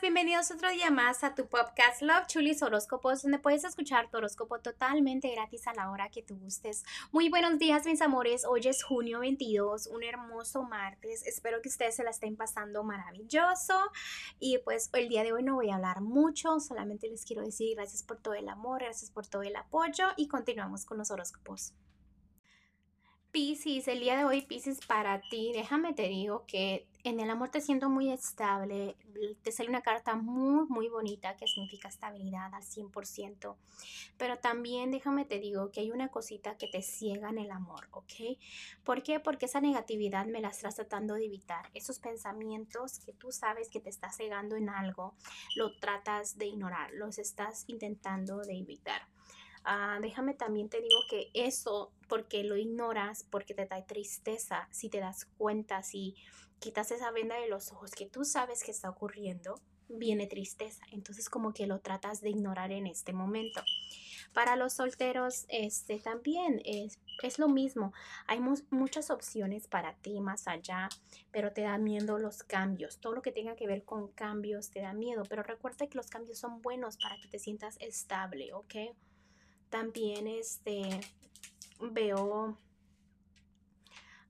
bienvenidos otro día más a tu podcast Love Chulis Horóscopos, donde puedes escuchar tu horóscopo totalmente gratis a la hora que tú gustes. Muy buenos días, mis amores. Hoy es junio 22, un hermoso martes. Espero que ustedes se la estén pasando maravilloso. Y pues el día de hoy no voy a hablar mucho, solamente les quiero decir gracias por todo el amor, gracias por todo el apoyo y continuamos con los horóscopos. Piscis, el día de hoy, Piscis, para ti, déjame te digo que en el amor te siento muy estable, te sale una carta muy, muy bonita que significa estabilidad al 100%, pero también déjame te digo que hay una cosita que te ciega en el amor, ¿ok? ¿Por qué? Porque esa negatividad me la estás tratando de evitar, esos pensamientos que tú sabes que te está cegando en algo, lo tratas de ignorar, los estás intentando de evitar. Ah, déjame también te digo que eso, porque lo ignoras, porque te da tristeza, si te das cuenta, si quitas esa venda de los ojos que tú sabes que está ocurriendo, viene tristeza. Entonces como que lo tratas de ignorar en este momento. Para los solteros, este también es, es lo mismo. Hay muchas opciones para ti más allá, pero te da miedo los cambios. Todo lo que tenga que ver con cambios te da miedo, pero recuerda que los cambios son buenos para que te sientas estable, ¿ok? También este, veo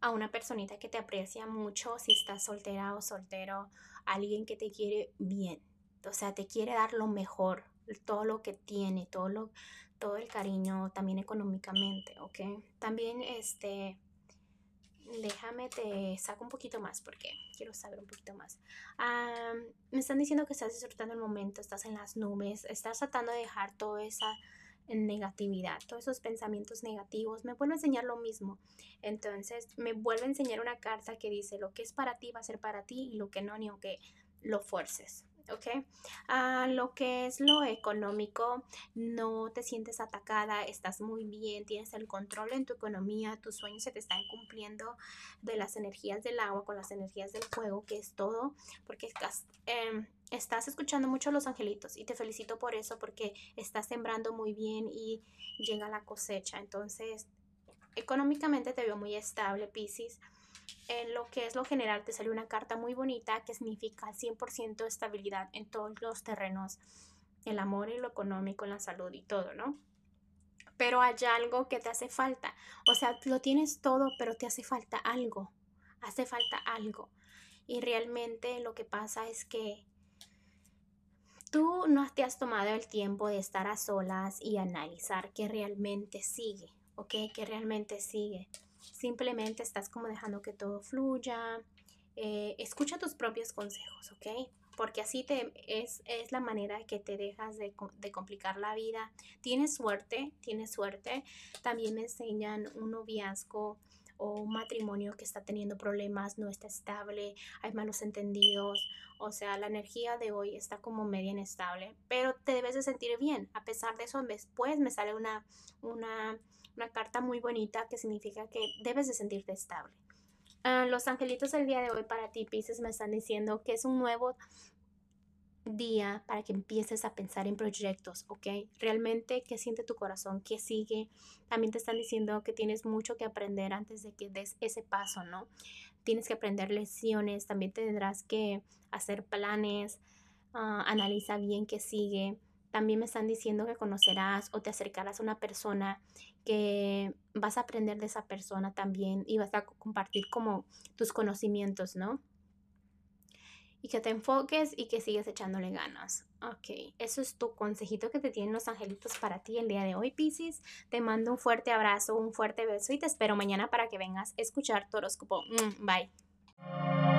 a una personita que te aprecia mucho si estás soltera o soltero, alguien que te quiere bien, o sea, te quiere dar lo mejor, todo lo que tiene, todo lo todo el cariño también económicamente, ¿ok? También este déjame te saco un poquito más porque quiero saber un poquito más. me están diciendo que estás disfrutando el momento, estás en las nubes, estás tratando de dejar toda esa en negatividad, todos esos pensamientos negativos, me vuelve a enseñar lo mismo. Entonces, me vuelve a enseñar una carta que dice, lo que es para ti va a ser para ti y lo que no, ni aunque lo fuerces. ¿Ok? Ah, lo que es lo económico, no te sientes atacada, estás muy bien, tienes el control en tu economía, tus sueños se te están cumpliendo de las energías del agua con las energías del fuego, que es todo, porque estás, em, estás escuchando mucho a los angelitos y te felicito por eso, porque estás sembrando muy bien y llega la cosecha. Entonces, económicamente te veo muy estable, Pisces en lo que es lo general te salió una carta muy bonita que significa 100% estabilidad en todos los terrenos, el amor y lo económico, la salud y todo, ¿no? Pero hay algo que te hace falta. O sea, lo tienes todo, pero te hace falta algo. Hace falta algo. Y realmente lo que pasa es que tú no te has tomado el tiempo de estar a solas y analizar qué realmente sigue, ¿ok? Que realmente sigue. Simplemente estás como dejando que todo fluya. Eh, escucha tus propios consejos, ¿ok? Porque así te, es, es la manera que te dejas de, de, complicar la vida. Tienes suerte, tienes suerte. También me enseñan un noviazgo o un matrimonio que está teniendo problemas, no está estable, hay malos entendidos, o sea, la energía de hoy está como media inestable, pero te debes de sentir bien. A pesar de eso, después me sale una, una una carta muy bonita que significa que debes de sentirte estable. Ah, los angelitos del día de hoy para ti, Pisces, me están diciendo que es un nuevo día para que empieces a pensar en proyectos, ¿ok? Realmente, ¿qué siente tu corazón? ¿Qué sigue? También te están diciendo que tienes mucho que aprender antes de que des ese paso, ¿no? Tienes que aprender lecciones, también tendrás que hacer planes, uh, analiza bien qué sigue. También me están diciendo que conocerás o te acercarás a una persona que vas a aprender de esa persona también y vas a compartir como tus conocimientos, ¿no? Y que te enfoques y que sigas echándole ganas. Ok, eso es tu consejito que te tienen los angelitos para ti el día de hoy, Pisces. Te mando un fuerte abrazo, un fuerte beso y te espero mañana para que vengas a escuchar tu horóscopo. Mm, bye.